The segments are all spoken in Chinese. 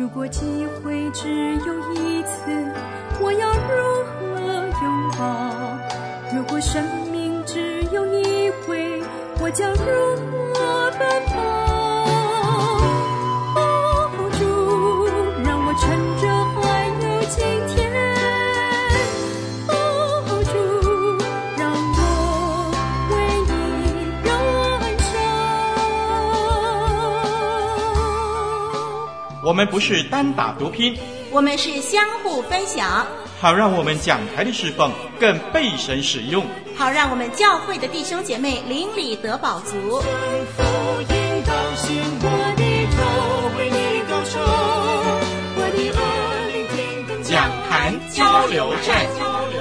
如果机会只有一次，我要如何拥抱？如果生命只有一回，我将如何奔跑我们不是单打独拼，我们是相互分享，好让我们讲台的侍奉更被神使用，好让我们教会的弟兄姐妹邻里得饱足。讲坛交流站。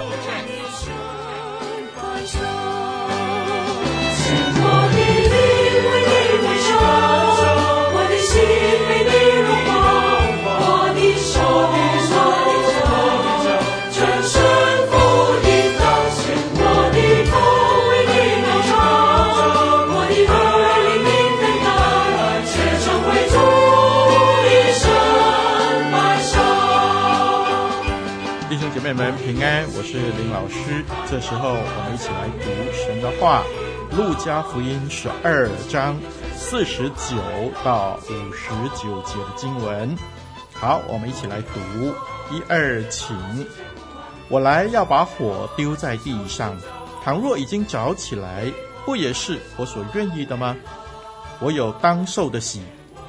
我是林老师。这时候，我们一起来读神的话，《路加福音》十二章四十九到五十九节的经文。好，我们一起来读。一二，请。我来要把火丢在地上，倘若已经着起来，不也是我所愿意的吗？我有当受的喜，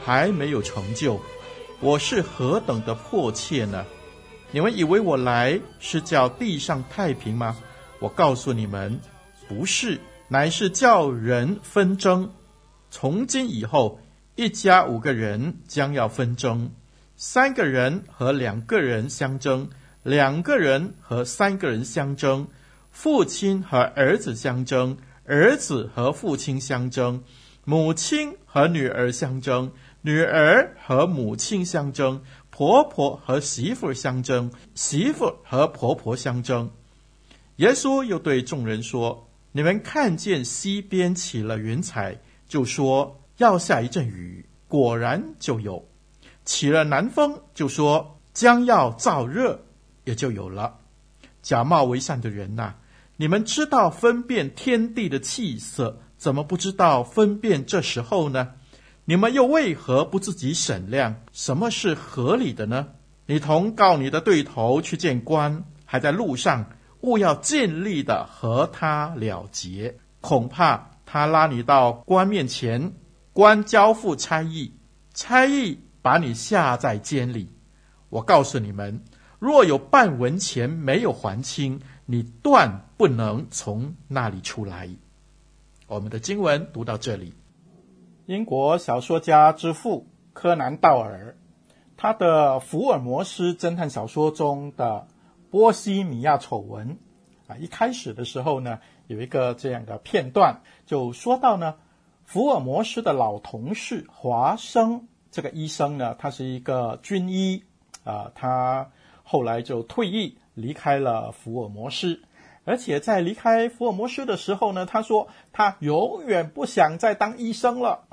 还没有成就，我是何等的迫切呢？你们以为我来是叫地上太平吗？我告诉你们，不是，乃是叫人纷争。从今以后，一家五个人将要纷争，三个人和两个人相争，两个人和三个人相争，父亲和儿子相争，儿子和父亲相争，母亲和女儿相争，女儿和母亲相争。婆婆和媳妇相争，媳妇和婆婆相争。耶稣又对众人说：“你们看见西边起了云彩，就说要下一阵雨，果然就有；起了南风，就说将要燥热，也就有了。假冒为善的人呐，你们知道分辨天地的气色，怎么不知道分辨这时候呢？”你们又为何不自己审量什么是合理的呢？你同告你的对头去见官，还在路上，务要尽力的和他了结，恐怕他拉你到官面前，官交付差役，差役把你下在监里。我告诉你们，若有半文钱没有还清，你断不能从那里出来。我们的经文读到这里。英国小说家之父柯南道尔，他的《福尔摩斯侦探小说》中的《波西米亚丑闻》啊，一开始的时候呢，有一个这样的片段，就说到呢，福尔摩斯的老同事华生这个医生呢，他是一个军医啊，他后来就退役离开了福尔摩斯。而且在离开福尔摩斯的时候呢，他说他永远不想再当医生了。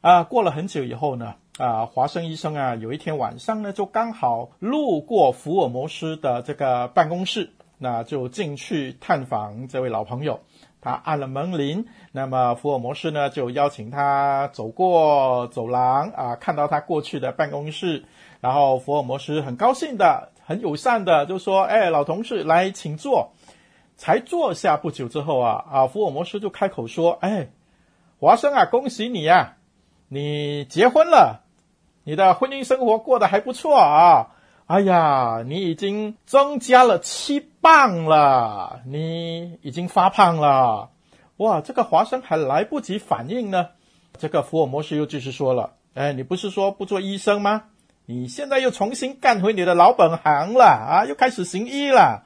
啊，过了很久以后呢，啊，华生医生啊，有一天晚上呢，就刚好路过福尔摩斯的这个办公室，那就进去探访这位老朋友。他按了门铃，那么福尔摩斯呢，就邀请他走过走廊啊，看到他过去的办公室，然后福尔摩斯很高兴的、很友善的就说：“哎，老同事，来，请坐。”才坐下不久之后啊啊，福尔摩斯就开口说：“哎，华生啊，恭喜你啊，你结婚了，你的婚姻生活过得还不错啊。哎呀，你已经增加了七磅了，你已经发胖了。哇，这个华生还来不及反应呢，这个福尔摩斯又继续说了：哎，你不是说不做医生吗？你现在又重新干回你的老本行了啊，又开始行医了。”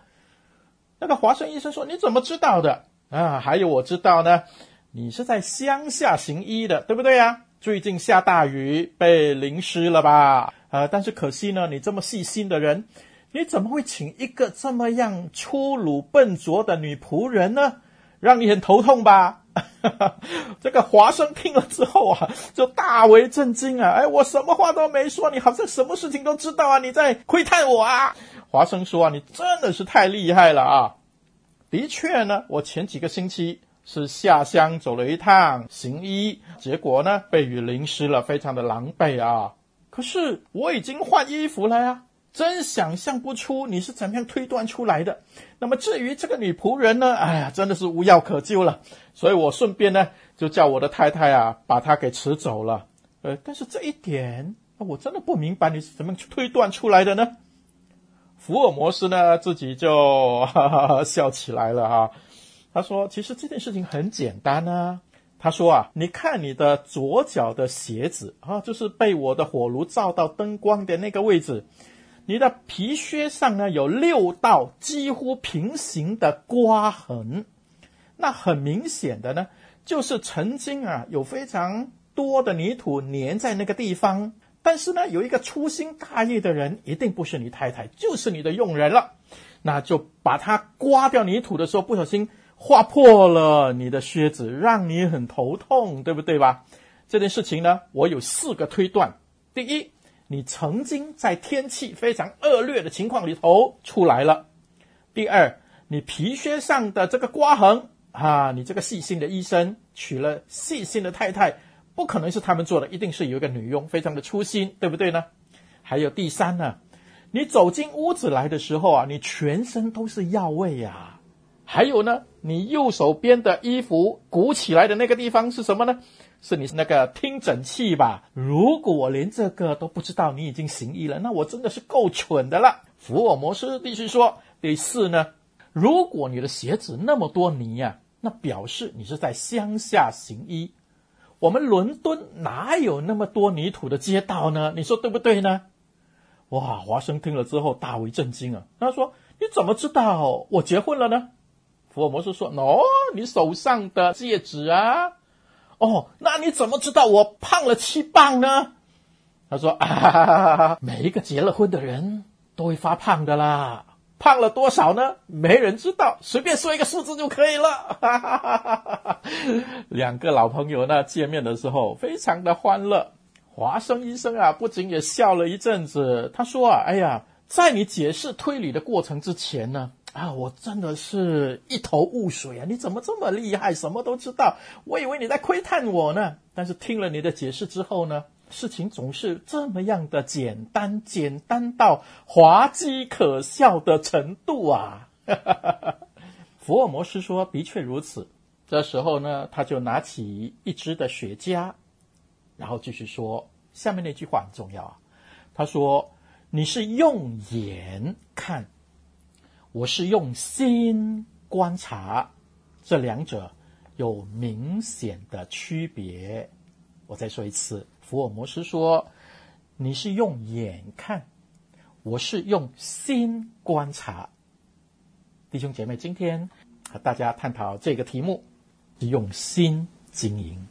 那个华生医生说：“你怎么知道的啊？还有我知道呢，你是在乡下行医的，对不对呀？最近下大雨，被淋湿了吧？呃，但是可惜呢，你这么细心的人，你怎么会请一个这么样粗鲁笨拙的女仆人呢？让你很头痛吧？这个华生听了之后啊，就大为震惊啊！哎，我什么话都没说，你好像什么事情都知道啊？你在窥探我啊？华生说啊，你真的是太厉害了啊！的确呢，我前几个星期是下乡走了一趟行医，结果呢被雨淋湿了，非常的狼狈啊！可是我已经换衣服了呀。真想象不出你是怎么样推断出来的。那么至于这个女仆人呢？哎呀，真的是无药可救了。所以我顺便呢，就叫我的太太啊，把她给辞走了。呃，但是这一点，我真的不明白你是怎么去推断出来的呢？福尔摩斯呢，自己就哈哈哈笑起来了哈。他说：“其实这件事情很简单啊。”他说：“啊，你看你的左脚的鞋子啊，就是被我的火炉照到灯光的那个位置。”你的皮靴上呢，有六道几乎平行的刮痕，那很明显的呢，就是曾经啊有非常多的泥土粘在那个地方。但是呢，有一个粗心大意的人，一定不是你太太，就是你的佣人了。那就把它刮掉泥土的时候，不小心划破了你的靴子，让你很头痛，对不对吧？这件事情呢，我有四个推断。第一。你曾经在天气非常恶劣的情况里头出来了。第二，你皮靴上的这个刮痕啊，你这个细心的医生娶了细心的太太，不可能是他们做的，一定是有一个女佣，非常的粗心，对不对呢？还有第三呢，你走进屋子来的时候啊，你全身都是药味呀。还有呢，你右手边的衣服鼓起来的那个地方是什么呢？是你那个听诊器吧？如果我连这个都不知道，你已经行医了，那我真的是够蠢的了。福尔摩斯继续说：“第四呢，如果你的鞋子那么多泥呀、那表示你是在乡下行医。我们伦敦哪有那么多泥土的街道呢？你说对不对呢？”哇！华生听了之后大为震惊啊！他说：“你怎么知道我结婚了呢？”福尔摩斯说：“喏，你手上的戒指啊。”哦，那你怎么知道我胖了七磅呢？他说啊，每一个结了婚的人都会发胖的啦，胖了多少呢？没人知道，随便说一个数字就可以了。哈哈哈哈，两个老朋友呢，见面的时候非常的欢乐。华生医生啊，不仅也笑了一阵子。他说啊，哎呀，在你解释推理的过程之前呢。啊，我真的是一头雾水啊！你怎么这么厉害，什么都知道？我以为你在窥探我呢。但是听了你的解释之后呢，事情总是这么样的简单，简单到滑稽可笑的程度啊！福尔摩斯说：“的确如此。”这时候呢，他就拿起一支的雪茄，然后继续说：“下面那句话很重要啊。”他说：“你是用眼看。”我是用心观察，这两者有明显的区别。我再说一次，福尔摩斯说：“你是用眼看，我是用心观察。”弟兄姐妹，今天和大家探讨这个题目，是用心经营。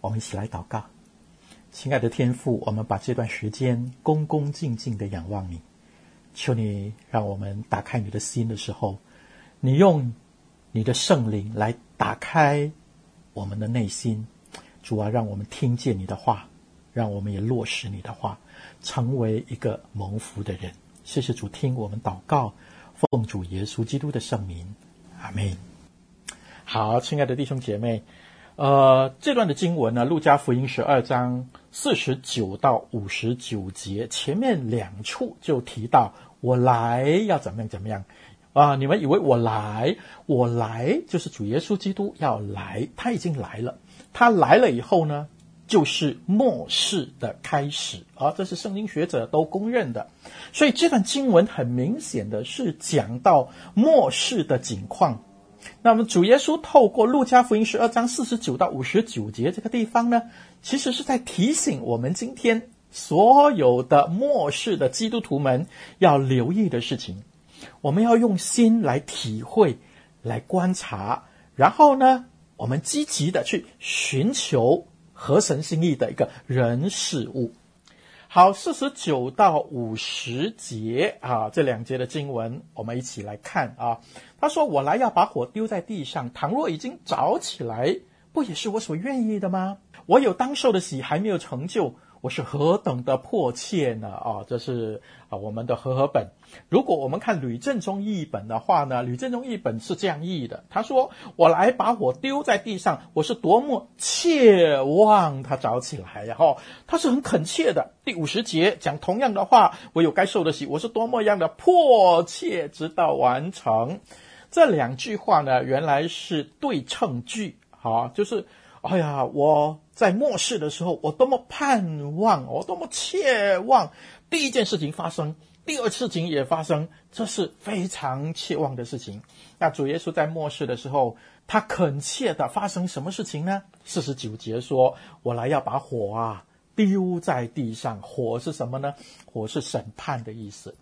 我们一起来祷告，亲爱的天父，我们把这段时间恭恭敬敬的仰望你。求你让我们打开你的心的时候，你用你的圣灵来打开我们的内心。主啊，让我们听见你的话，让我们也落实你的话，成为一个蒙福的人。谢谢主，听我们祷告，奉主耶稣基督的圣名，阿门。好，亲爱的弟兄姐妹。呃，这段的经文呢，《路加福音》十二章四十九到五十九节，前面两处就提到我来要怎么样怎么样啊、你们以为我来，我来就是主耶稣基督要来，他已经来了。他来了以后呢，就是末世的开始啊，这是圣经学者都公认的。所以这段经文很明显的是讲到末世的景况。那么主耶稣透过路加福音十二章四十九到五十九节这个地方呢，其实是在提醒我们今天所有的末世的基督徒们要留意的事情。我们要用心来体会、来观察，然后呢，我们积极的去寻求合神心意的一个人事物。好，四十九到五十节啊，这两节的经文，我们一起来看啊。他说：“我来要把火丢在地上，倘若已经着起来，不也是我所愿意的吗？我有当受的喜还没有成就。”我是何等的迫切呢？啊，这是啊我们的和合本。如果我们看吕振中译本的话呢，吕振中译本是这样译的：他说：“我来把火丢在地上，我是多么切望它着起来呀！”哈，他是很恳切的。第五十节讲同样的话：“我有该受的洗，我是多么样的迫切，直到完成。”这两句话呢，原来是对称句。好，就是。哎呀，我在末世的时候，我多么盼望，我多么切望第一件事情发生，第二事情也发生，这是非常切望的事情。那主耶稣在末世的时候，他恳切的发生什么事情呢？四十九节说：“我来要把火啊丢在地上。”火是什么呢？火是审判的意思。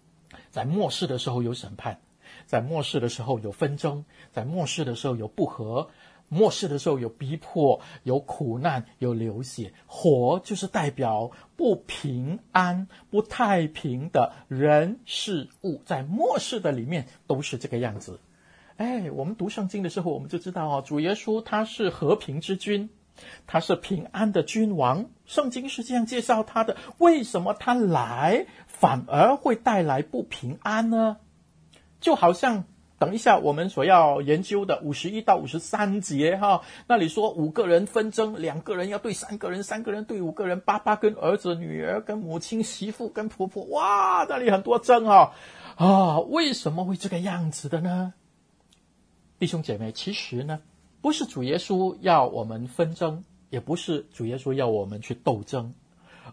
在末世的时候有审判，在末世的时候有纷争，在末世的时候有不和。末世的时候有逼迫，有苦难，有流血，火就是代表不平安、不太平的人事物，在末世的里面都是这个样子。哎，我们读圣经的时候，我们就知道哦，主耶稣他是和平之君，他是平安的君王。圣经是这样介绍他的，为什么他来反而会带来不平安呢？就好像。等一下，我们所要研究的五十一到五十三节哈，那里说五个人纷争，两个人要对三个人，三个人对五个人，爸爸跟儿子、女儿跟母亲、媳妇跟婆婆，哇，那里很多争啊啊！为什么会这个样子的呢？弟兄姐妹，其实呢，不是主耶稣要我们纷争，也不是主耶稣要我们去斗争，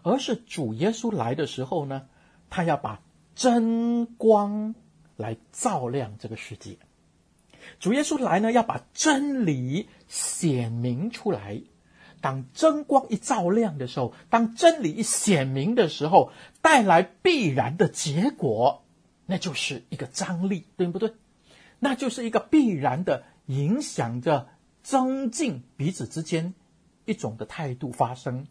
而是主耶稣来的时候呢，他要把真光。来照亮这个世界，主耶稣来呢，要把真理显明出来。当真光一照亮的时候，当真理一显明的时候，带来必然的结果，那就是一个张力，对不对？那就是一个必然的影响着增进彼此之间一种的态度发生。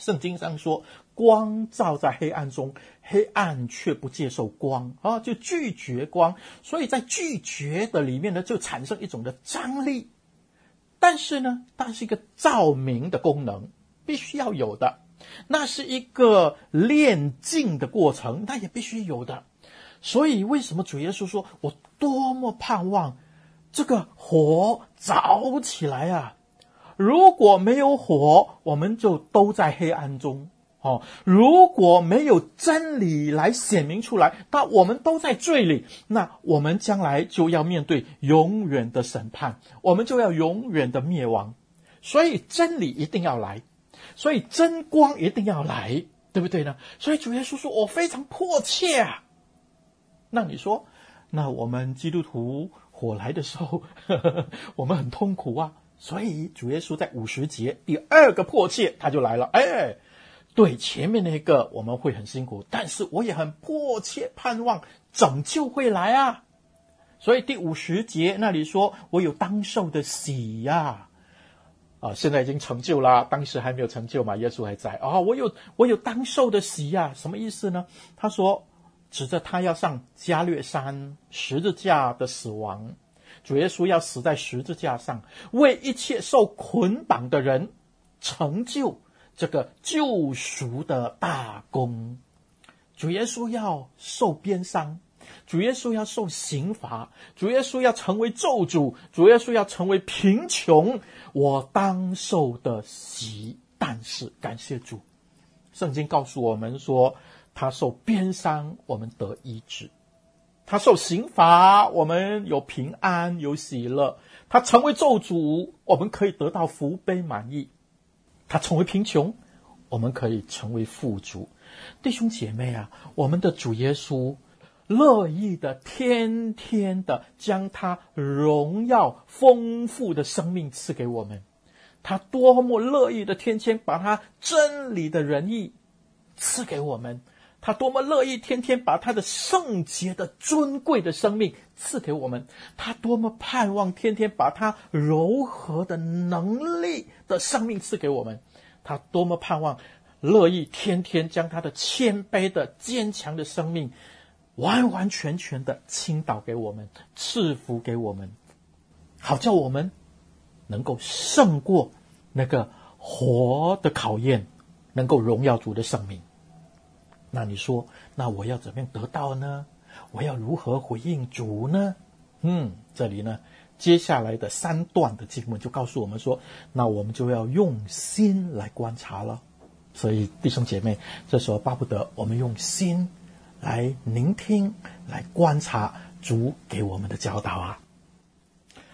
圣经上说，光照在黑暗中，黑暗却不接受光啊，就拒绝光。所以在拒绝的里面呢，就产生一种的张力。但是呢，它是一个照明的功能，必须要有的。那是一个炼净的过程，那也必须有的。所以，为什么主耶稣说我多么盼望这个火着起来啊？如果没有火，我们就都在黑暗中。哦，如果没有真理来显明出来，那我们都在罪里，那我们将来就要面对永远的审判，我们就要永远的灭亡。所以真理一定要来，所以真光一定要来，对不对呢？所以主耶稣说：“我非常迫切啊。”那你说，那我们基督徒火来的时候，呵 呵我们很痛苦啊。所以主耶稣在五十节第二个迫切，他就来了。哎，对，前面那个我们会很辛苦，但是我也很迫切盼望拯救会来啊。所以第五十节那里说，我有当受的喜呀，啊，现在已经成就了，当时还没有成就嘛，耶稣还在啊。我有我有当受的喜呀，什么意思呢？他说，指着他要上加略山十字架的死亡。主耶稣要死在十字架上，为一切受捆绑的人成就这个救赎的大功。主耶稣要受鞭伤，主耶稣要受刑罚，主耶稣要成为咒诅，主耶稣要成为贫穷。我当受的喜，但是感谢主，圣经告诉我们说，他受鞭伤，我们得医治。他受刑罚，我们有平安，有喜乐；他成为咒诅，我们可以得到福杯满意；他成为贫穷，我们可以成为富足。弟兄姐妹啊，我们的主耶稣乐意的，天天的将他荣耀丰富的生命赐给我们。他多么乐意的，天天把他真理的仁义赐给我们。他多么乐意天天把他的圣洁的尊贵的生命赐给我们，他多么盼望天天把他柔和的能力的生命赐给我们，他多么盼望乐意天天将他的谦卑的、坚强的生命，完完全全的倾倒给我们，赐福给我们，好叫我们能够胜过那个活的考验，能够荣耀主的生命。那你说，那我要怎么样得到呢？我要如何回应主呢？嗯，这里呢，接下来的三段的经文就告诉我们说，那我们就要用心来观察了。所以弟兄姐妹，这时候巴不得我们用心来聆听、来观察主给我们的教导啊。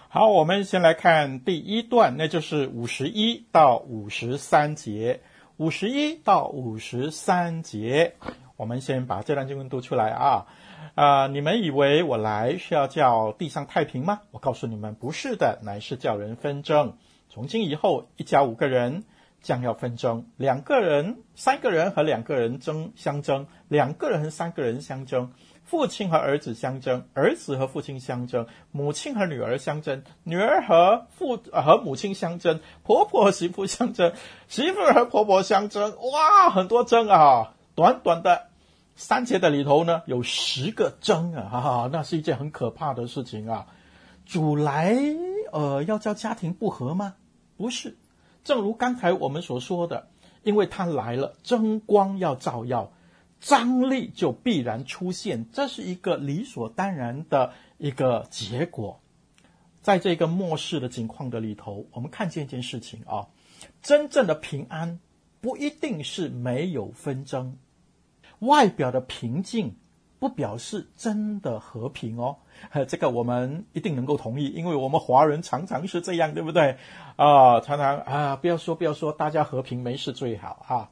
好，我们先来看第一段，那就是五十一到五十三节。五十一到五十三节，我们先把这段经文读出来啊。啊、你们以为我来是要叫地上太平吗？我告诉你们，不是的，乃是叫人纷争。从今以后，一家五个人将要纷争，两个人、三个人和两个人争相争，两个人和三个人相争，父亲和儿子相争，儿子和父亲相争，母亲和女儿相争，女儿和父呃和母亲相争，婆婆和媳妇相争，媳妇和婆婆相争。哇，很多争啊！短短的。三节的里头呢，有十个争啊，哈哈，那是一件很可怕的事情啊。主来，呃，要叫家庭不和吗？不是，正如刚才我们所说的，因为他来了，争光要照耀，张力就必然出现，这是一个理所当然的一个结果。在这个末世的境况的里头，我们看见一件事情啊，真正的平安不一定是没有纷争。外表的平静不表示真的和平哦，这个我们一定能够同意，因为我们华人常常是这样，对不对？啊，常常啊，不要说不要说，大家和平没事最好啊。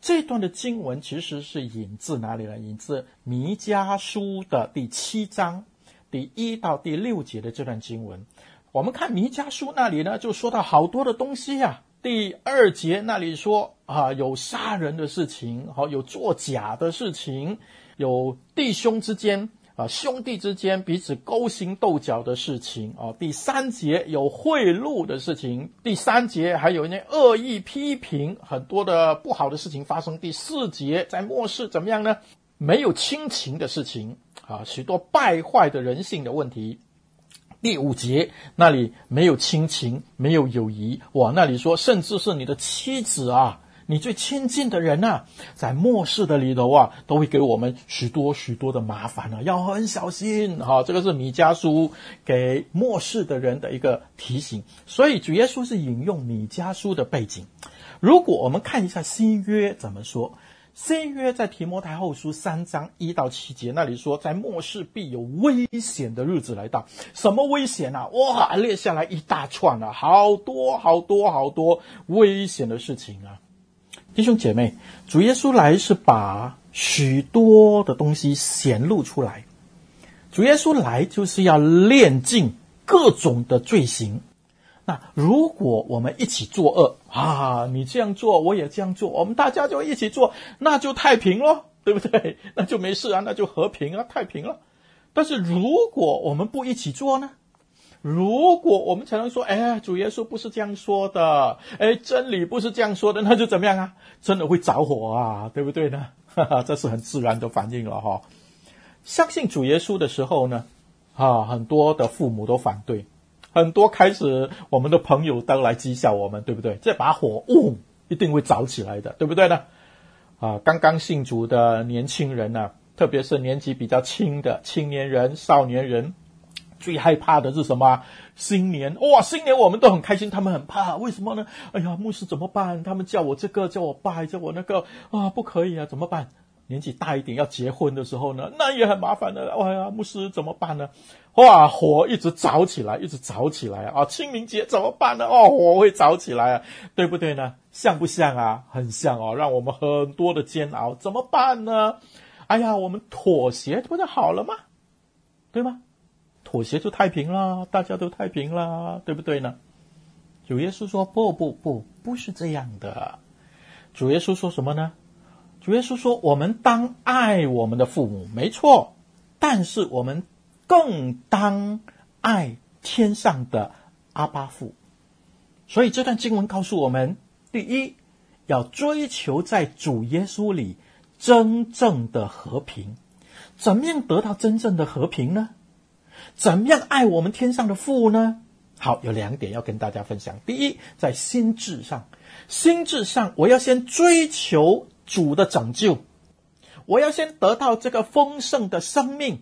这段的经文其实是引自哪里呢？引自弥迦书的第七章第一到第六节的这段经文。我们看弥迦书那里呢，就说到好多的东西呀、啊。第二节那里说啊，有杀人的事情，好，有作假的事情，有弟兄之间啊，兄弟之间彼此勾心斗角的事情啊。第三节有贿赂的事情，第三节还有那恶意批评，很多的不好的事情发生。第四节在末世怎么样呢？没有亲情的事情啊，许多败坏的人性的问题。第五节那里没有亲情，没有友谊，哇，那里说，甚至是你的妻子啊，你最亲近的人啊，在末世的里头啊，都会给我们许多许多的麻烦啊，要很小心哈、啊。这个是米迦书给末世的人的一个提醒，所以主耶稣是引用米迦书的背景。如果我们看一下新约怎么说。新约在提摩太后书三章一到七节那里说，在末世必有危险的日子来到。什么危险啊？哇，列下来一大串啊，好多好多好多危险的事情啊！弟兄姐妹，主耶稣来是把许多的东西显露出来。主耶稣来就是要炼尽各种的罪行。那如果我们一起作恶啊，你这样做，我也这样做，我们大家就一起做，那就太平了，对不对？那就没事啊，那就和平啊，太平了。但是如果我们不一起做呢？如果我们才能说，哎，主耶稣不是这样说的，哎，真理不是这样说的，那就怎么样啊？真的会着火啊，对不对呢？哈哈，这是很自然的反应了哈。相信主耶稣的时候呢，啊，很多的父母都反对。很多开始，我们的朋友都来讥笑我们，对不对？这把火，哦，一定会着起来的，对不对呢？啊，刚刚信主的年轻人呢、特别是年纪比较轻的青年人、少年人，最害怕的是什么？新年哇，新年我们都很开心，他们很怕，为什么呢？哎呀，牧师怎么办？他们叫我这个，叫我拜，叫我那个啊，不可以啊，怎么办？年纪大一点要结婚的时候呢，那也很麻烦的。哎呀，牧师怎么办呢？哇，火一直着起来，一直着起来啊！清明节怎么办呢？哦，火会着起来啊，对不对呢？像不像啊？很像哦，让我们很多的煎熬，怎么办呢？哎呀，我们妥协不就好了吗？对吗？妥协就太平了，大家都太平了，对不对呢？主耶稣说：不不不，不是这样的。主耶稣说什么呢？主耶稣说：“我们当爱我们的父母，没错，但是我们更当爱天上的阿爸父。所以这段经文告诉我们：第一，要追求在主耶稣里真正的和平。怎么样得到真正的和平呢？怎么样爱我们天上的父呢？好，有两点要跟大家分享。第一，在心智上，心智上，我要先追求主的拯救，我要先得到这个丰盛的生命。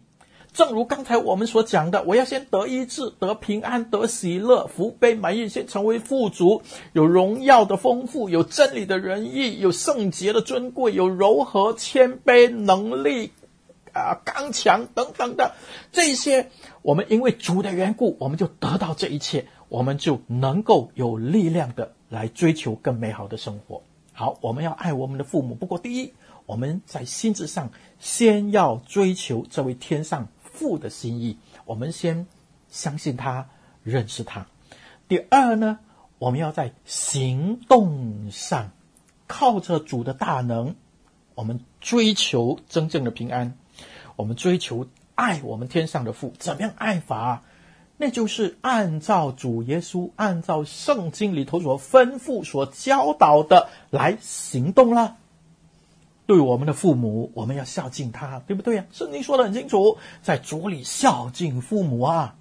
正如刚才我们所讲的，我要先得医治、得平安、得喜乐、福杯满溢，先成为富足，有荣耀的丰富，有真理的仁义，有圣洁的尊贵，有柔和谦卑、能力啊刚强等等的这些。我们因为主的缘故，我们就得到这一切，我们就能够有力量的来追求更美好的生活。好，我们要爱我们的父母。不过，第一，我们在心智上先要追求这位天上。父的心意，我们先相信他，认识他。第二呢，我们要在行动上靠着主的大能，我们追求真正的平安。我们追求爱我们天上的父，怎么样爱法？那就是按照主耶稣，按照圣经里头所吩咐、所教导的来行动了。对我们的父母，我们要孝敬他，对不对呀？圣经说得很清楚，在主里孝敬父母啊。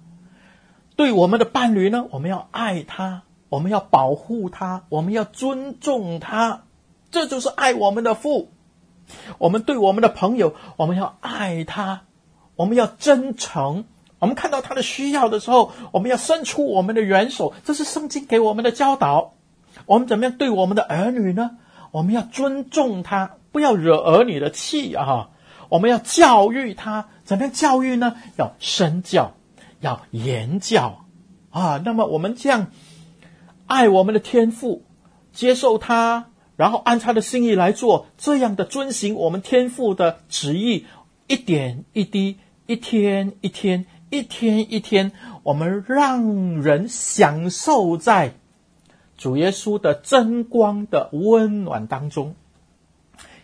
对我们的伴侣呢，我们要爱他，我们要保护他，我们要尊重他，这就是爱我们的父。我们对我们的朋友，我们要爱他，我们要真诚。我们看到他的需要的时候，我们要伸出我们的援手，这是圣经给我们的教导。我们怎么样对我们的儿女呢？我们要尊重他。不要惹儿女的气啊！我们要教育他，怎么样教育呢？要身教，要言教啊！那么我们这样爱我们的天父，接受他，然后按他的心意来做，这样的遵行我们天父的旨意，一点一滴，一天一天，一天一天，我们让人享受在主耶稣的真光的温暖当中。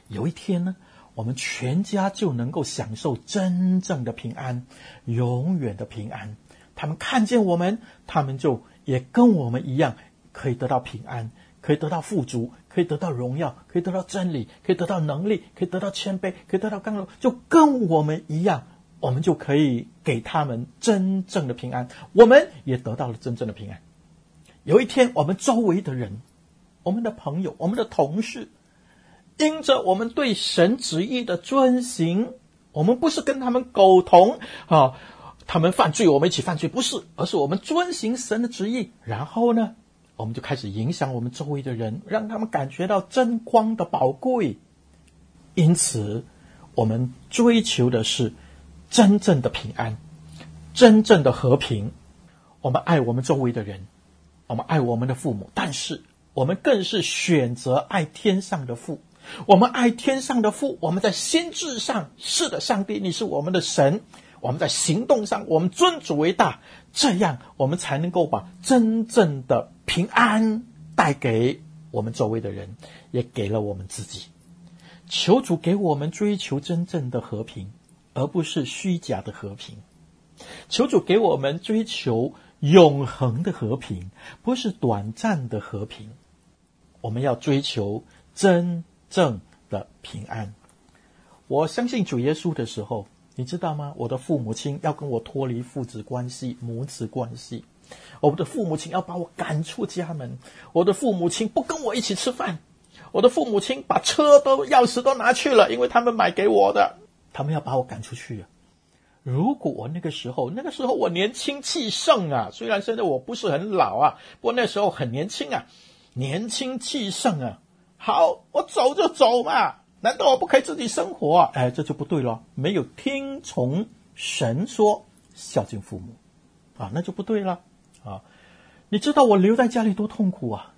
有一天呢，我们全家就能够享受真正的平安，永远的平安。他们看见我们，他们就也跟我们一样，可以得到平安，可以得到富足，可以得到荣耀，可以得到真理，可以得到能力，可以得到谦卑，可以得到刚柔，就跟我们一样，我们就可以给他们真正的平安。我们也得到了真正的平安。有一天，我们周围的人，我们的朋友，我们的同事。因着我们对神旨意的遵行，我们不是跟他们苟同啊，他们犯罪，我们一起犯罪，不是，而是我们遵行神的旨意。然后呢，我们就开始影响我们周围的人，让他们感觉到真光的宝贵。因此，我们追求的是真正的平安，真正的和平。我们爱我们周围的人，我们爱我们的父母，但是我们更是选择爱天上的父。我们爱天上的父，我们在心智上是的，上帝，你是我们的神。我们在行动上，我们尊主为大，这样我们才能够把真正的平安带给我们周围的人，也给了我们自己。求主给我们追求真正的和平，而不是虚假的和平。求主给我们追求永恒的和平，不是短暂的和平。我们要追求真。正的平安，我相信主耶稣的时候，你知道吗？我的父母亲要跟我脱离父子关系、母子关系，我的父母亲要把我赶出家门，我的父母亲不跟我一起吃饭，我的父母亲把车都钥匙都拿去了，因为他们买给我的，他们要把我赶出去！如果我那个时候，那个时候我年轻气盛啊，虽然现在我不是很老啊，不过那时候很年轻啊，年轻气盛啊。好，我走就走嘛，难道我不可以自己生活啊？哎，这就不对了，没有听从神说孝敬父母，啊，那就不对了啊！你知道我留在家里多痛苦啊，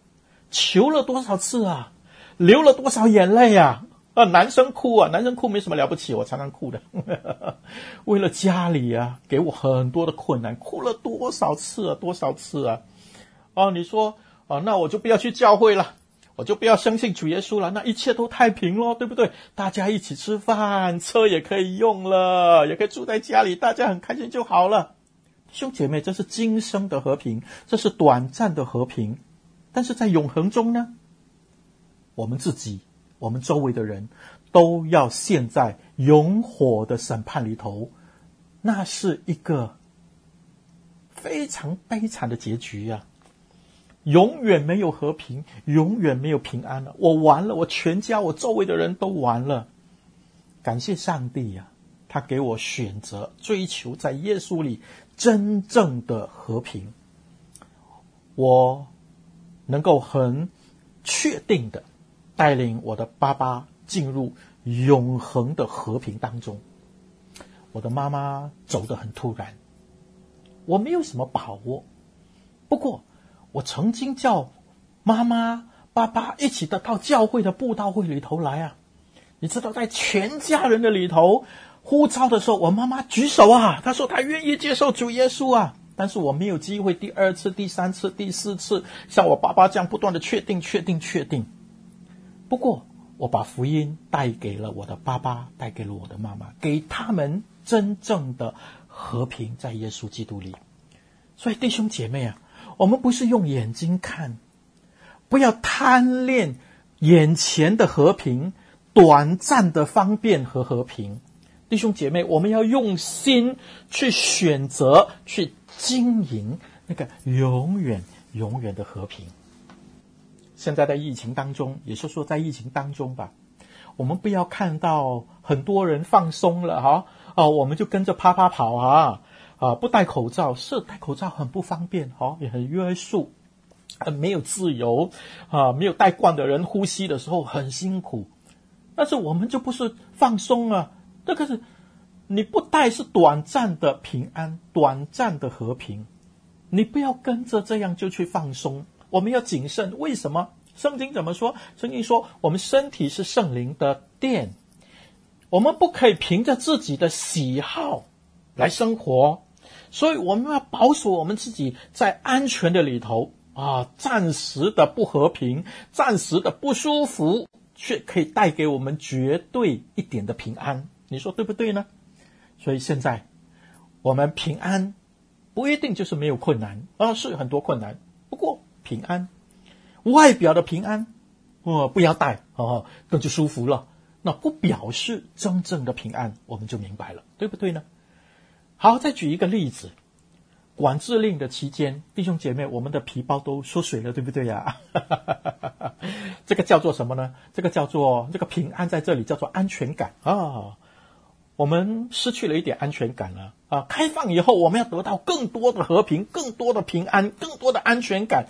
求了多少次啊，流了多少眼泪啊！啊，男生哭啊，男生哭没什么了不起，我常常哭的，为了家里啊，给我很多的困难，哭了多少次啊，多少次啊！哦，你说啊，那我就不要去教会了。我就不要相信主耶稣了，那一切都太平了，对不对？大家一起吃饭，车也可以用了，也可以住在家里，大家很开心就好了。兄姐妹，这是今生的和平，这是短暂的和平，但是在永恒中呢？我们自己、我们周围的人，都要陷在永火的审判里头，那是一个非常悲惨的结局呀、啊！永远没有和平，永远没有平安了。我完了，我全家、我周围的人都完了。感谢上帝呀、啊，他给我选择，追求在耶稣里真正的和平。我能够很确定的带领我的爸爸进入永恒的和平当中。我的妈妈走得很突然，我没有什么把握。不过，我曾经叫妈妈、爸爸一起的到教会的布道会里头来啊！你知道，在全家人的里头呼召的时候，我妈妈举手啊，她说她愿意接受主耶稣啊。但是我没有机会第二次、第三次、第四次像我爸爸这样不断的确定、确定、确定。不过，我把福音带给了我的爸爸，带给了我的妈妈，给他们真正的和平在耶稣基督里。所以弟兄姐妹啊。我们不是用眼睛看，不要贪恋眼前的和平、短暂的方便和和平。弟兄姐妹，我们要用心去选择、去经营那个永远、永远的和平。现在在疫情当中，也是说在疫情当中吧，我们不要看到很多人放松了哈，哦，我们就跟着啪啪跑啊。啊，不戴口罩是戴口罩很不方便，哈，也很约束，很没有自由啊。没有戴惯的人呼吸的时候很辛苦，但是我们就不是放松啊。这个是你不带是短暂的平安，短暂的和平。你不要跟着这样就去放松，我们要谨慎。为什么？圣经怎么说？圣经说我们身体是圣灵的殿，我们不可以凭着自己的喜好来生活。所以我们要保守我们自己在安全的里头啊，暂时的不和平，暂时的不舒服，却可以带给我们绝对一点的平安。你说对不对呢？所以现在我们平安不一定就是没有困难啊，是很多困难。不过平安，外表的平安，哦，不要带哦，那就舒服了。那不表示真正的平安，我们就明白了，对不对呢？好，再举一个例子，管制令的期间，弟兄姐妹，我们的皮包都缩水了，对不对呀？这个叫做什么呢？这个叫做这个平安，在这里叫做安全感啊。我们失去了一点安全感了啊。开放以后，我们要得到更多的和平，更多的平安，更多的安全感。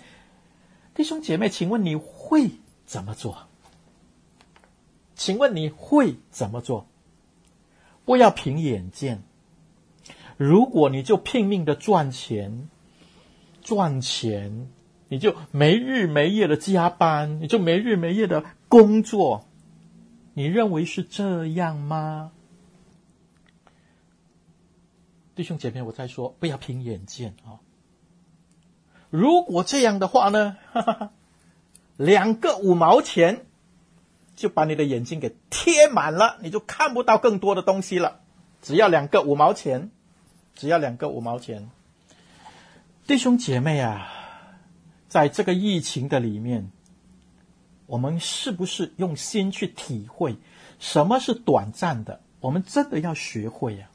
弟兄姐妹，请问你会怎么做？请问你会怎么做？不要凭眼见。如果你就拼命的赚钱，赚钱，你就没日没夜的加班，你就没日没夜的工作，你认为是这样吗？弟兄姐妹，我再说，不要凭眼见啊！如果这样的话呢，哈哈，两个五毛钱就把你的眼睛给贴满了，你就看不到更多的东西了。只要两个五毛钱。只要两个五毛钱，弟兄姐妹啊，在这个疫情的里面，我们是不是用心去体会什么是短暂的？我们真的要学会呀、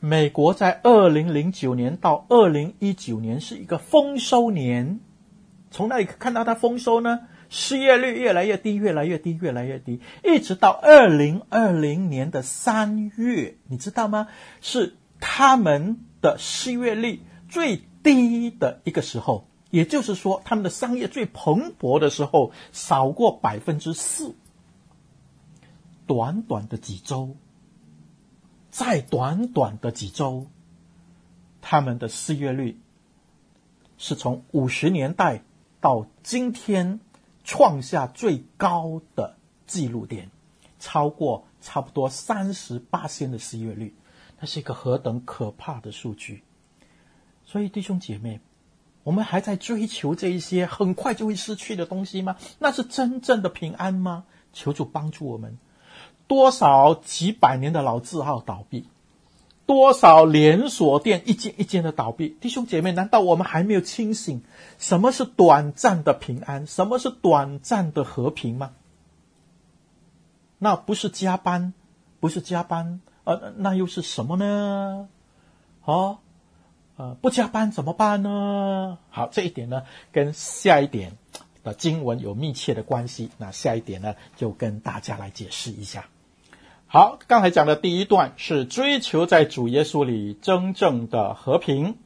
美国在二零零九年到二零一九年是一个丰收年，从哪里看到它丰收呢？失业率越来越低，越来越低，越来越低，一直到二零二零年的三月，你知道吗？是。他们的失业率最低的一个时候，也就是说，他们的商业最蓬勃的时候，少过百分之四。短短的几周，在短短的几周，他们的失业率是从五十年代到今天创下最高的纪录点，超过差不多三十八%的失业率。那是一个何等可怕的数据！所以弟兄姐妹，我们还在追求这一些很快就会失去的东西吗？那是真正的平安吗？求主帮助我们。多少几百年的老字号倒闭，多少连锁店一间一间的倒闭，弟兄姐妹，难道我们还没有清醒？什么是短暂的平安？什么是短暂的和平吗？那不是加班，不是加班，呃，那又是什么呢？哦，呃，不加班怎么办呢？好，这一点呢，跟下一点的经文有密切的关系。那下一点呢，就跟大家来解释一下。好，刚才讲的第一段是追求在主耶稣里真正的和平。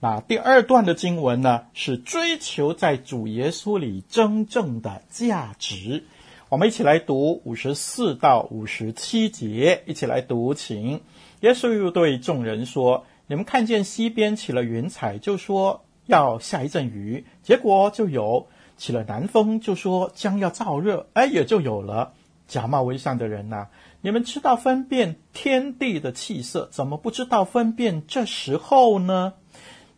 那第二段的经文呢，是追求在主耶稣里真正的价值。我们一起来读五十四到五十七节，一起来读，请。耶稣又对众人说：“你们看见西边起了云彩，就说要下一阵雨，结果就有；起了南风，就说将要燥热，哎，也就有了。假冒为善的人呐！”你们知道分辨天地的气色，怎么不知道分辨这时候呢？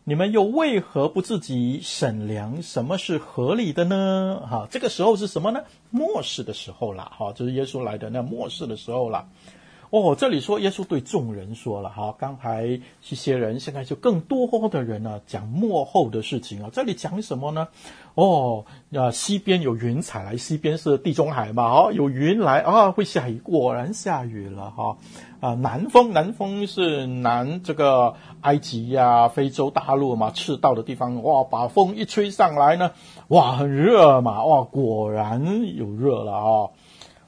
你们又为何不自己审量什么是合理的呢？哈，这个时候是什么呢？末世的时候了，哈，就是耶稣来的那末世的时候了。哦，这里说耶稣对众人说了哈，刚才一些人，现在就更多的人呢讲末后的事情啊。这里讲什么呢？哦，啊，西边有云彩来，西边是地中海嘛，哦，有云来啊，会下雨，果然下雨了哈。啊，南风，南风是南这个埃及呀、非洲大陆嘛，赤道的地方，哇，把风一吹上来呢，哇，很热嘛，哇，果然有热了啊。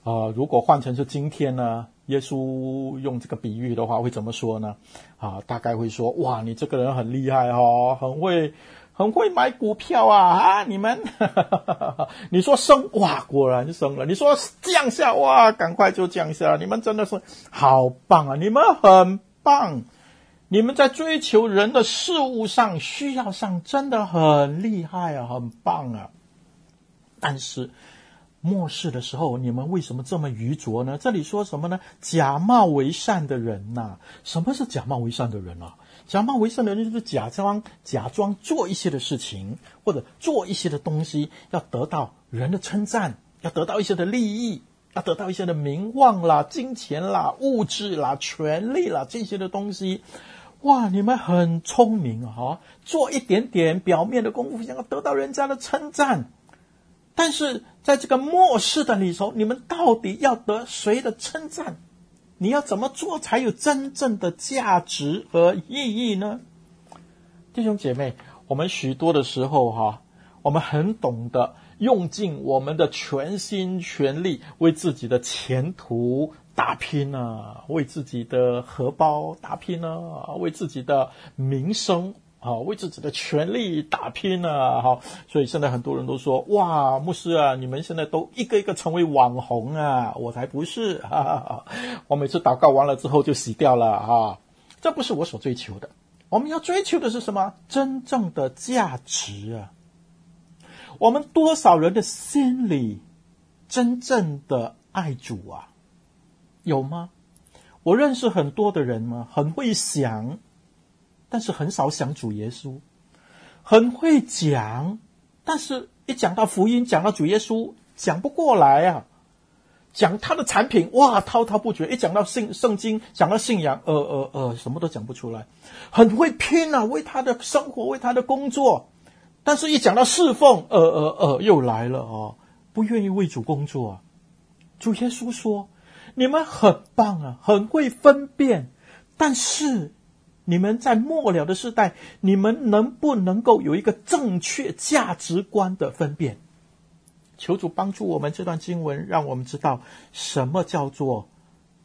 啊，如果换成是今天呢？耶稣用这个比喻的话会怎么说呢？啊，大概会说：哇，你这个人很厉害哦，很会，很会买股票啊！啊，你们，哈哈哈，你说升，哇，果然升了；你说降下，哇，赶快就降下。你们真的是好棒啊！你们很棒，你们在追求人的事物上、需要上真的很厉害啊，很棒啊！但是。末世的时候，你们为什么这么愚拙呢？这里说什么呢？假冒为善的人呐、什么是假冒为善的人啊？假冒为善的人就是假装假装做一些的事情，或者做一些的东西，要得到人的称赞，要得到一些的利益，要得到一些的名望啦、金钱啦、物质啦、权力啦这些的东西。哇，你们很聪明啊！做一点点表面的功夫，想要得到人家的称赞。但是在这个末世的里头，你们到底要得谁的称赞？你要怎么做才有真正的价值和意义呢？弟兄姐妹，我们许多的时候哈，我们很懂得用尽我们的全心全力为自己的前途打拼啊，为自己的荷包打拼啊，为自己的名声。好，为自己的权利打拼啊！好，所以现在很多人都说：“哇，牧师啊，你们现在都一个一个成为网红啊！”我才不是，哈哈哈，我每次祷告完了之后就洗掉了啊！这不是我所追求的。我们要追求的是什么？真正的价值啊！我们多少人的心里真正的爱主啊？有吗？我认识很多的人吗，很会想。但是很少想主耶稣，很会讲，但是一讲到福音，讲到主耶稣，讲不过来啊。讲他的产品，哇，滔滔不绝；一讲到圣圣经，讲到信仰，呃呃呃，什么都讲不出来。很会拼啊，为他的生活，为他的工作，但是一讲到侍奉，呃呃呃，又来了哦，不愿意为主工作。主耶稣说：“你们很棒啊，很会分辨，但是。”你们在末了的时代，你们能不能够有一个正确价值观的分辨？求主帮助我们这段经文，让我们知道什么叫做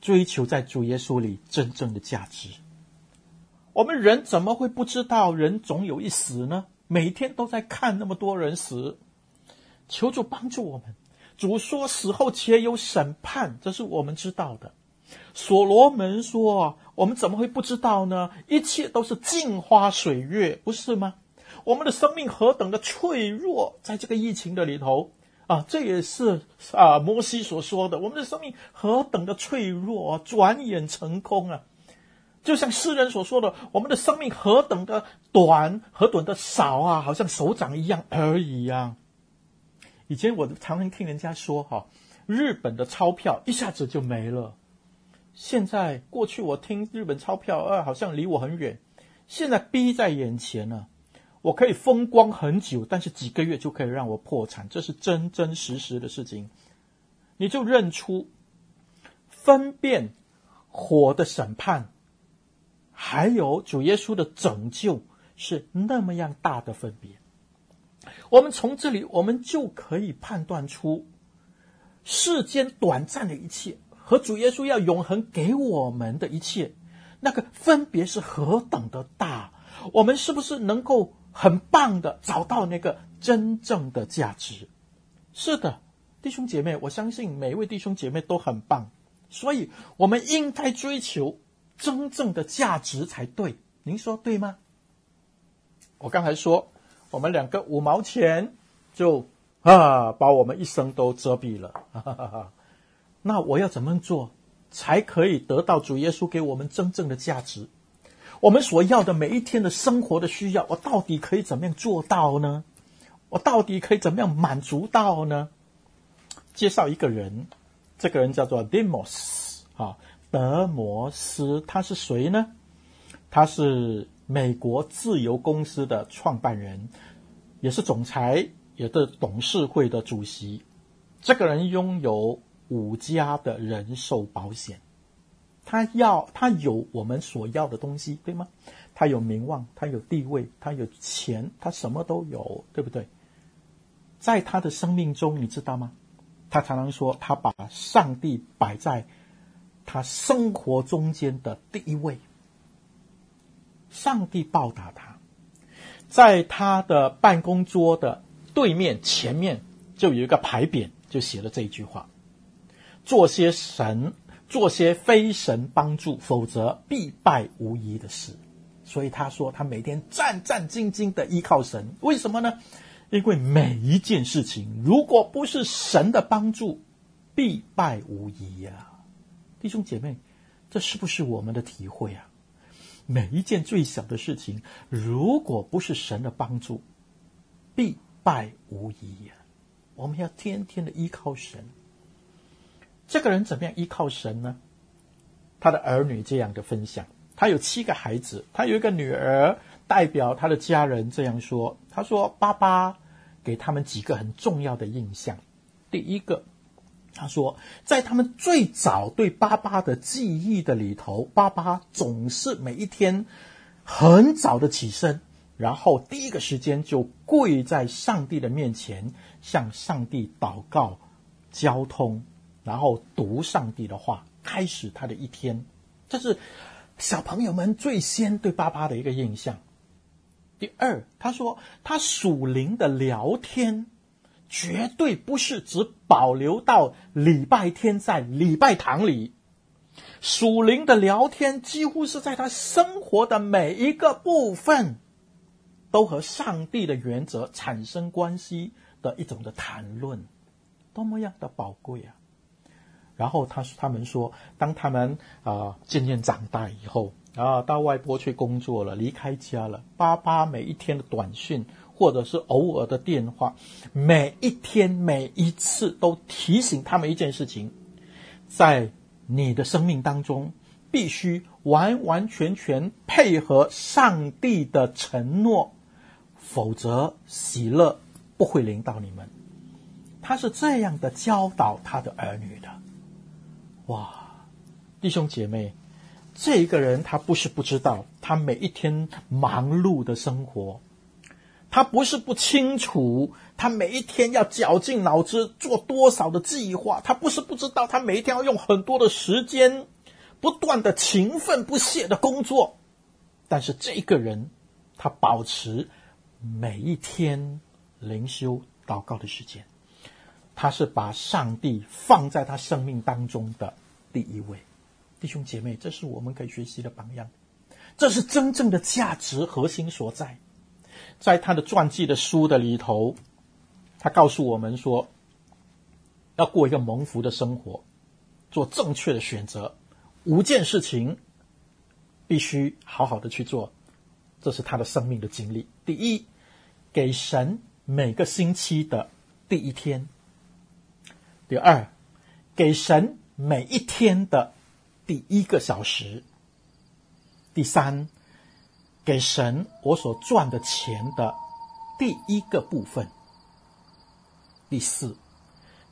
追求在主耶稣里真正的价值。我们人怎么会不知道人总有一死呢？每天都在看那么多人死。求主帮助我们。主说死后且有审判，这是我们知道的。所罗门说：“我们怎么会不知道呢？一切都是镜花水月，不是吗？我们的生命何等的脆弱，在这个疫情的里头啊，这也是啊摩西所说的。我们的生命何等的脆弱，转眼成空啊！就像诗人所说的，我们的生命何等的短，何等的少啊，好像手掌一样而已啊。以前我常常听人家说，哈，日本的钞票一下子就没了。”现在过去我听日本钞票，啊，好像离我很远，现在逼在眼前了。我可以风光很久，但是几个月就可以让我破产，这是真真实实的事情。你就认出分辨火的审判，还有主耶稣的拯救是那么样大的分别。我们从这里，我们就可以判断出世间短暂的一切和主耶稣要永恒给我们的一切，那个分别是何等的大。我们是不是能够？很棒的，找到那个真正的价值。是的，弟兄姐妹，我相信每一位弟兄姐妹都很棒，所以我们应该追求真正的价值才对。您说对吗？我刚才说，我们两个五毛钱就啊，把我们一生都遮蔽了。哈哈哈。那我要怎么做才可以得到主耶稣给我们真正的价值？我们所要的每一天的生活的需要，我到底可以怎么样做到呢？我到底可以怎么样满足到呢？介绍一个人，这个人叫做 Demos 啊，德摩斯，他是谁呢？他是美国自由公司的创办人，也是总裁，也是董事会的主席。这个人拥有五家的人寿保险。他要，他有我们所要的东西，对吗？他有名望，他有地位，他有钱，他什么都有，对不对？在他的生命中，你知道吗？他常常说，他把上帝摆在他生活中间的第一位。上帝报答他，在他的办公桌的对面前面就有一个牌匾，就写了这一句话：做些神。做些非神帮助，否则必败无疑的事。所以他说，他每天战战兢兢的依靠神。为什么呢？因为每一件事情，如果不是神的帮助，必败无疑呀、弟兄姐妹，这是不是我们的体会啊？每一件最小的事情，如果不是神的帮助，必败无疑呀、我们要天天的依靠神。这个人怎么样依靠神呢？他的儿女这样的分享，他有七个孩子，他有一个女儿代表他的家人这样说：“他说，爸爸给他们几个很重要的印象。第一个，他说，在他们最早对爸爸的记忆的里头，爸爸总是每一天很早的起身，然后第一个时间就跪在上帝的面前，向上帝祷告、交通。”然后读上帝的话，开始他的一天，这是小朋友们最先对爸爸的一个印象。第二，他说他属灵的聊天，绝对不是只保留到礼拜天在礼拜堂里，属灵的聊天几乎是在他生活的每一个部分，都和上帝的原则产生关系的一种的谈论，多么样的宝贵啊！然后他他们说，当他们啊、渐渐长大以后啊，到外婆去工作了，离开家了，爸爸每一天的短讯或者是偶尔的电话，每一天每一次都提醒他们一件事情：在你的生命当中，必须完完全全配合上帝的承诺，否则喜乐不会临到你们。他是这样的教导他的儿女的。哇，弟兄姐妹，这一个人他不是不知道，他每一天忙碌的生活，他不是不清楚，他每一天要绞尽脑汁做多少的计划，他不是不知道，他每一天要用很多的时间，不断的勤奋不懈的工作，但是这一个人，他保持每一天灵修祷告的时间。他是把上帝放在他生命当中的第一位，弟兄姐妹，这是我们可以学习的榜样，这是真正的价值核心所在。在他的传记的书的里头，他告诉我们说，要过一个蒙福的生活，做正确的选择，五件事情必须好好的去做，这是他的生命的经历。第一，给神每个星期的第一天。第二，给神每一天的第一个小时。第三，给神我所赚的钱的第一个部分。第四，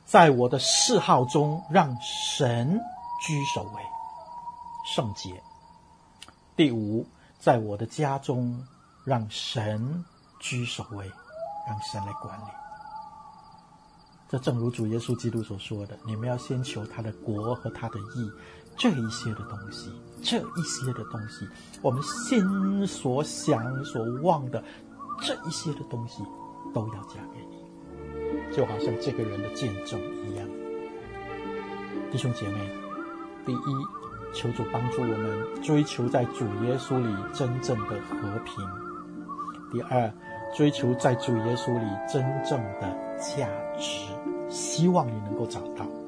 在我的嗜好中让神居首位，圣洁。第五，在我的家中让神居首位，让神来管理。这正如主耶稣基督所说的：“你们要先求他的国和他的义，这一些的东西，这一些的东西，我们心所想所望的这一些的东西，都要加给你。”就好像这个人的见证一样，弟兄姐妹，第一，求主帮助我们追求在主耶稣里真正的和平；第二，追求在主耶稣里真正的价值。希望你能够找到。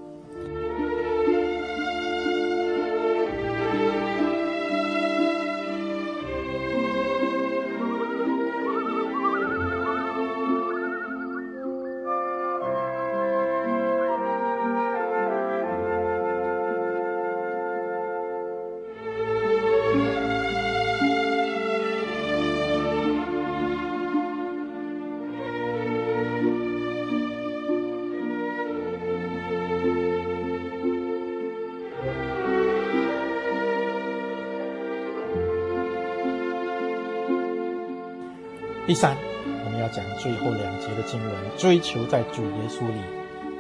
第三，我们要讲最后两节的经文，追求在主耶稣里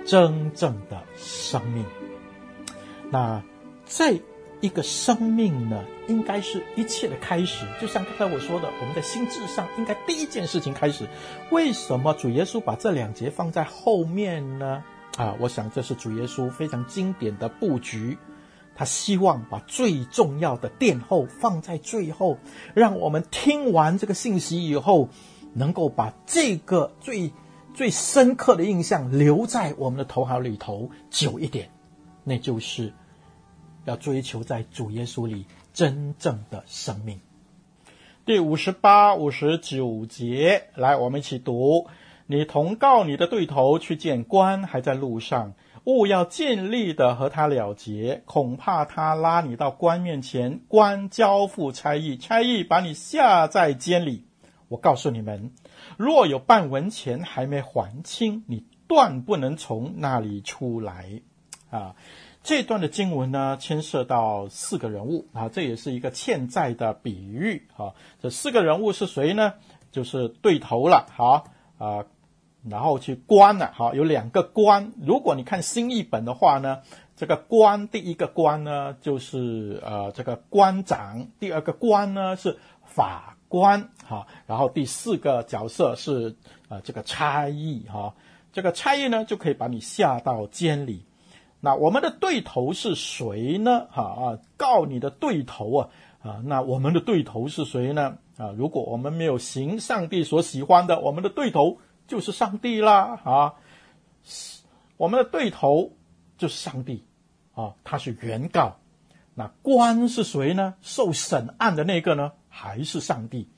真正的生命。那这一个生命呢，应该是一切的开始。就像刚才我说的，我们的心智上应该第一件事情开始。为什么主耶稣把这两节放在后面呢？啊，我想这是主耶稣非常经典的布局。他希望把最重要的殿后放在最后，让我们听完这个信息以后，能够把这个最最深刻的印象留在我们的头脑里头久一点。那就是要追求在主耶稣里真正的生命。第五十八、五十九节，来，我们一起读：你同告你的对头去见官，还在路上。务要尽力的和他了结，恐怕他拉你到官面前，官交付差役，差役把你下在监里。我告诉你们，若有半文钱还没还清，你断不能从那里出来。啊，这段的经文呢，牵涉到四个人物啊，这也是一个欠债的比喻啊。这四个人物是谁呢？就是对头了。好啊。然后去官了，好，有两个官。如果你看新译本的话呢，这个官第一个官呢就是呃这个官长，第二个官呢是法官，哈。然后第四个角色是呃这个差役，哈。这个差役呢就可以把你下到监里。那我们的对头是谁呢？哈啊，告你的对头啊啊，那我们的对头是谁呢？啊，如果我们没有行上帝所喜欢的，我们的对头。就是上帝啦，啊，我们的对头就是上帝，啊，他是原告，那官是谁呢？受审案的那个呢？还是上帝？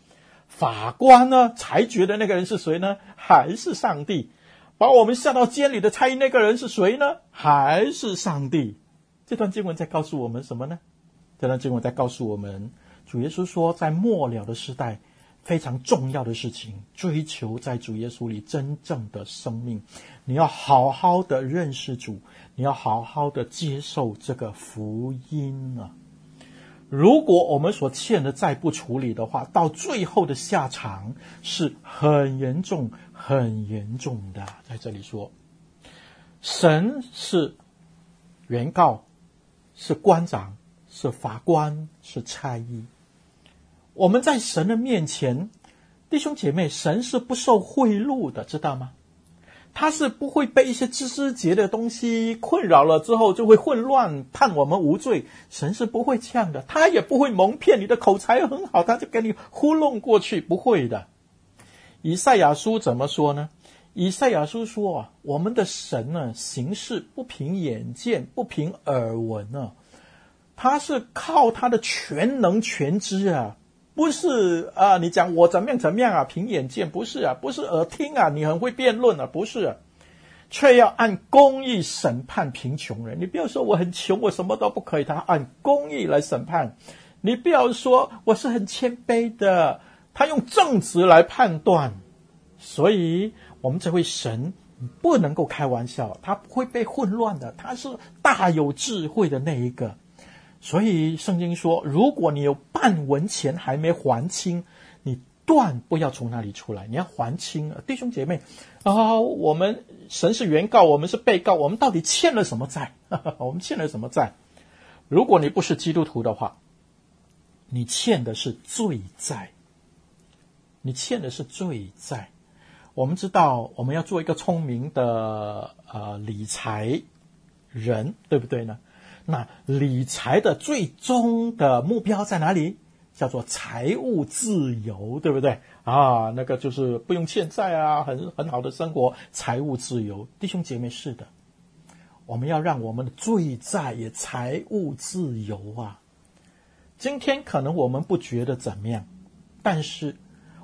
法官呢？裁决的那个人是谁呢？还是上帝？把我们下到监里的差役那个人是谁呢？还是上帝？这段经文在告诉我们什么呢？这段经文在告诉我们，主耶稣说，在末了的时代。非常重要的事情，追求在主耶稣里真正的生命。你要好好的认识主，你要好好的接受这个福音啊！如果我们所欠的债不处理的话，到最后的下场是很严重、很严重的。在这里说，神是原告，是官长，是法官，是差役。我们在神的面前，弟兄姐妹，神是不受贿赂的，知道吗？他是不会被一些枝枝节的东西困扰了之后就会混乱，判我们无罪。神是不会这样的，他也不会蒙骗你的口才很好，他就给你糊弄过去，不会的。以赛亚书怎么说呢？以赛亚书说啊，我们的神呢，行事不凭眼见，不凭耳闻啊，他是靠他的全能全知啊。不是啊，你讲我怎么样怎么样啊？凭眼见不是啊，不是耳听啊，你很会辩论啊，不是啊。却要按公义审判贫穷人。你不要说我很穷，我什么都不可以，他按公义来审判。你不要说我是很谦卑的，他用正直来判断。所以，我们这位神不能够开玩笑，他不会被混乱的，他是大有智慧的那一个。所以，圣经说，如果你有半文钱还没还清，你断不要从那里出来，你要还清。弟兄姐妹啊、我们神是原告，我们是被告，我们到底欠了什么债？我们欠了什么债？如果你不是基督徒的话。你欠的是罪债，你欠的是罪债。我们知道，我们要做一个聪明的呃理财人，对不对呢？那理财的最终的目标在哪里？叫做财务自由，对不对？啊，那个就是不用欠债啊，很很好的生活，财务自由。弟兄姐妹，是的，我们要让我们的罪债也财务自由啊。今天可能我们不觉得怎么样，但是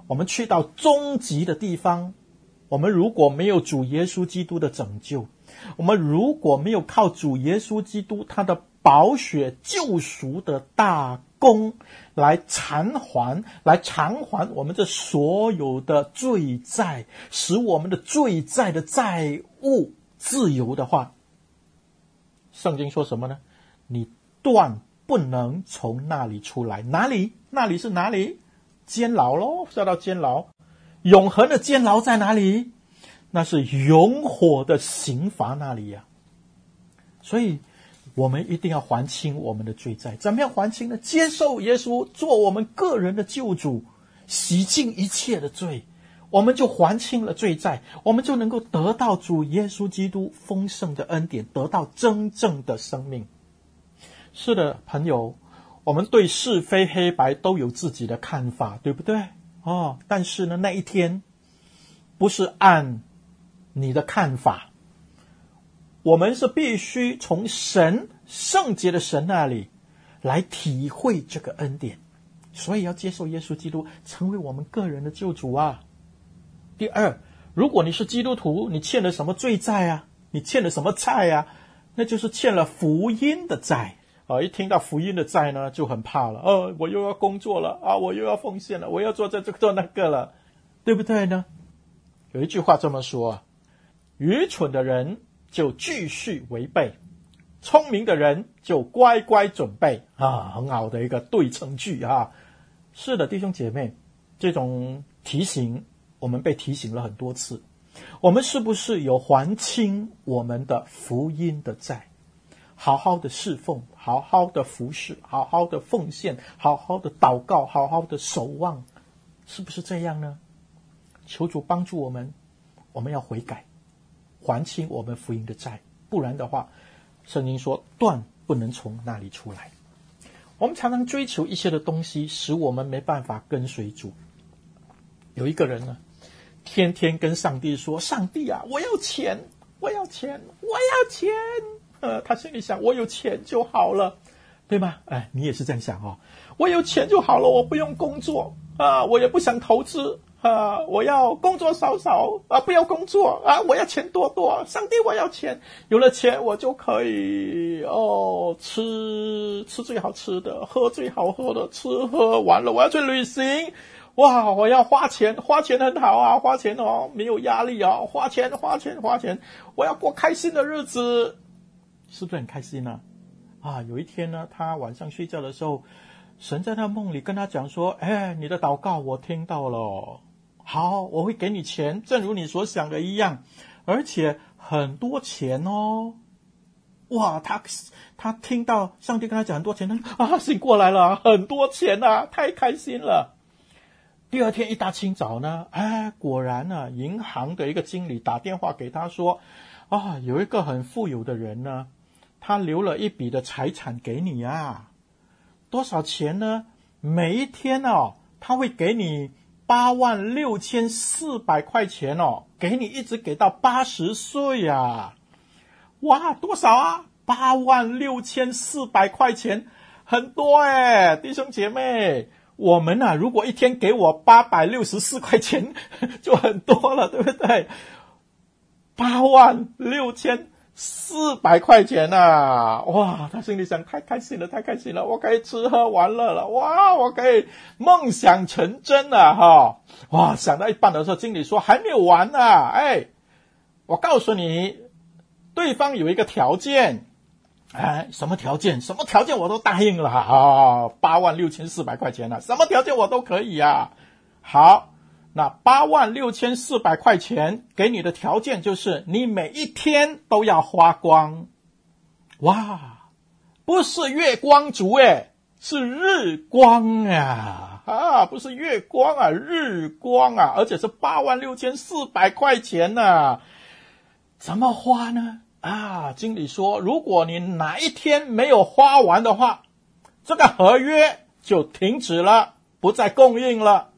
我们去到终极的地方，我们如果没有主耶稣基督的拯救，我们如果没有靠主耶稣基督他的宝血救赎的大功来偿还、来偿还我们这所有的罪债，使我们的罪债的债务自由的话，圣经说什么呢？你断。不能从那里出来，哪里？那里是哪里？监牢喽，下到监牢。永恒的监牢在哪里？那是永火的刑罚那里呀、所以，我们一定要还清我们的罪债。怎么样还清呢？接受耶稣做我们个人的救主，洗净一切的罪，我们就还清了罪债，我们就能够得到主耶稣基督丰盛的恩典，得到真正的生命。是的，朋友，我们对是非黑白都有自己的看法，对不对？哦，但是呢，那一天不是按你的看法，我们是必须从神圣洁的神那里来体会这个恩典，所以要接受耶稣基督成为我们个人的救主啊。第二，如果你是基督徒，你欠了什么罪债啊？你欠了什么债啊？那就是欠了福音的债。啊！一听到福音的债呢，就很怕了。哦，我又要工作了啊！我又要奉献了，我要做这这个做那个了，对不对呢？有一句话这么说：愚蠢的人就继续违背，聪明的人就乖乖准备。啊，很好的一个对称句啊！是的，弟兄姐妹，这种提醒我们被提醒了很多次。我们是不是有还清我们的福音的债？好好的侍奉，好好的服侍，好好的奉献，好好的祷告，好好的守望，是不是这样呢？求主帮助我们，我们要悔改，还清我们福音的债，不然的话，圣经说断不能从那里出来。我们常常追求一些的东西，使我们没办法跟随主。有一个人呢，天天跟上帝说：“上帝啊，我要钱，我要钱，我要钱。”呃，他心里想，我有钱就好了，对吗？哎，你也是这样想哦，我有钱就好了，我不用工作啊，我也不想投资啊，我要工作少少啊，不要工作啊，我要钱多多，上帝我要钱，有了钱我就可以哦，吃吃最好吃的，喝最好喝的，吃喝完了我要去旅行，哇，我要花钱，花钱很好啊，花钱哦，没有压力啊，花钱花钱花钱，我要过开心的日子。是不是很开心呢？啊，有一天呢，他晚上睡觉的时候，神在他梦里跟他讲说：“哎，你的祷告我听到了，好，我会给你钱，正如你所想的一样，而且很多钱哦。”哇，他他听到上帝跟他讲很多钱，他啊醒过来了，很多钱啊，太开心了。第二天一大清早呢，哎，果然呢，银行的一个经理打电话给他说：“啊，有一个很富有的人呢。”他留了一笔的财产给你啊，多少钱呢？每一天哦，他会给你八万六千四百块钱哦，给你一直给到八十岁呀！哇，多少啊？八万六千四百块钱，很多哎，弟兄姐妹，我们呐、如果一天给我八百六十四块钱，就很多了，对不对？八万六千四百块钱呐、哇，他心里想：太开心了，太开心了！我可以吃喝玩乐了，哇，我可以梦想成真了，哈！哇，想到一半的时候，经理说还没有完呢、啊，哎，我告诉你，对方有一个条件。哎，什么条件？什么条件我都答应了啊！八万六千四百块钱了，什么条件我都可以啊。好，那八万六千四百块钱给你的条件就是你每一天都要花光。哇，不是月光族诶，是日光啊！啊，不是月光啊，日光啊，而且是八万六千四百块钱呢、怎么花呢？啊，经理说，如果你哪一天没有花完的话，这个合约就停止了，不再供应了。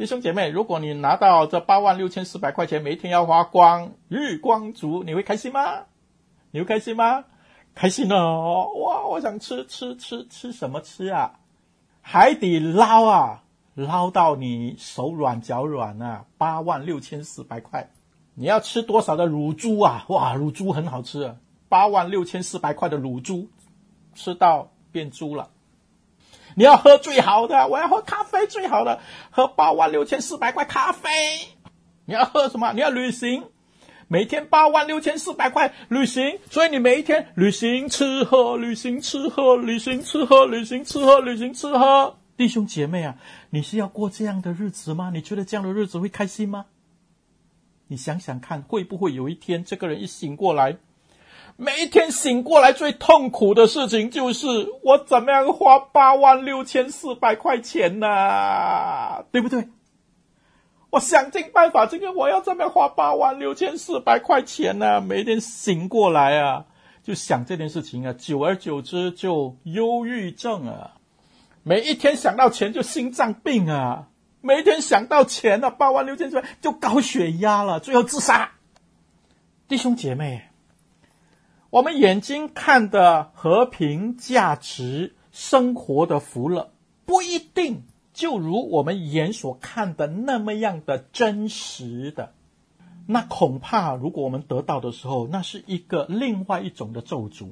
弟兄姐妹，如果你拿到这八万六千四百块钱，每天要花光，日光族，你会开心吗？你会开心吗？开心哦！哇，我想吃吃吃吃什么吃啊？海底捞啊，捞到你手软脚软啊！八万六千四百块。你要吃多少的乳猪啊？哇，乳猪很好吃！八万六千四百块的乳猪，吃到变猪了。你要喝最好的，我要喝咖啡最好的，喝八万六千四百块咖啡。你要喝什么？你要旅行，每天八万六千四百块旅行，所以你每一天旅行吃喝，旅行吃喝，旅行吃喝，旅行吃喝，旅行吃喝。弟兄姐妹啊，你是要过这样的日子吗？你觉得这样的日子会开心吗？你想想看，会不会有一天，这个人一醒过来，每一天醒过来最痛苦的事情就是我怎么样花八万六千四百块钱呢？对不对？我想尽办法，今天我要怎么样花八万六千四百块钱呢？每一天醒过来啊，就想这件事情啊，久而久之就忧郁症啊，每一天想到钱就心脏病啊。每一天想到钱，啊，八万六千四百就高血压了，最后自杀。弟兄姐妹，我们眼睛看的和平、价值、生活的福乐，不一定就如我们眼所看的那么样的真实的。那恐怕，如果我们得到的时候，那是一个另外一种的咒诅。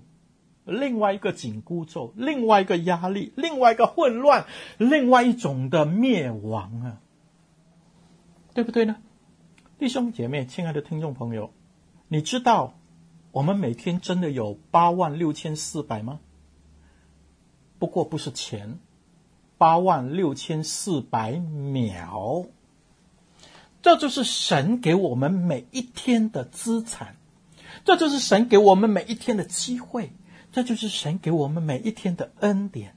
另外一个紧箍咒，另外一个压力，另外一个混乱，另外一种的灭亡啊，对不对呢？弟兄姐妹，亲爱的听众朋友，你知道我们每天真的有八万六千四百吗？不过不是钱，八万六千四百秒，这就是神给我们每一天的资产，这就是神给我们每一天的机会。这就是神给我们每一天的恩典，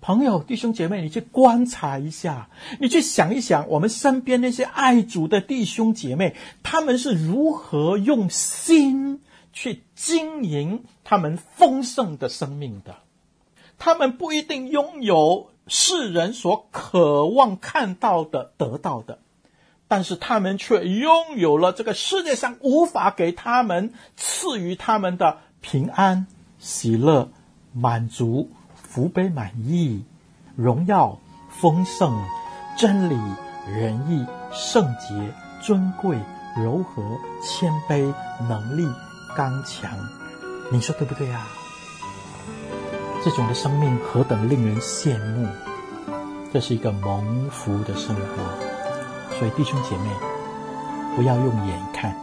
朋友、弟兄姐妹，你去观察一下，你去想一想，我们身边那些爱主的弟兄姐妹，他们是如何用心去经营他们丰盛的生命的？他们不一定拥有世人所渴望看到的、得到的，但是他们却拥有了这个世界上无法给他们赐予他们的平安。喜乐、满足、福杯满溢、荣耀、丰盛、真理、仁义、圣洁、尊贵、柔和、谦卑、能力、刚强，你说对不对啊？这种的生命何等令人羡慕！这是一个蒙福的生活，所以弟兄姐妹，不要用眼看，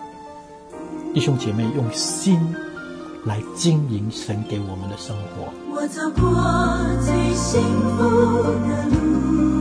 弟兄姐妹用心。来经营神给我们的生活。我走过最幸福的路，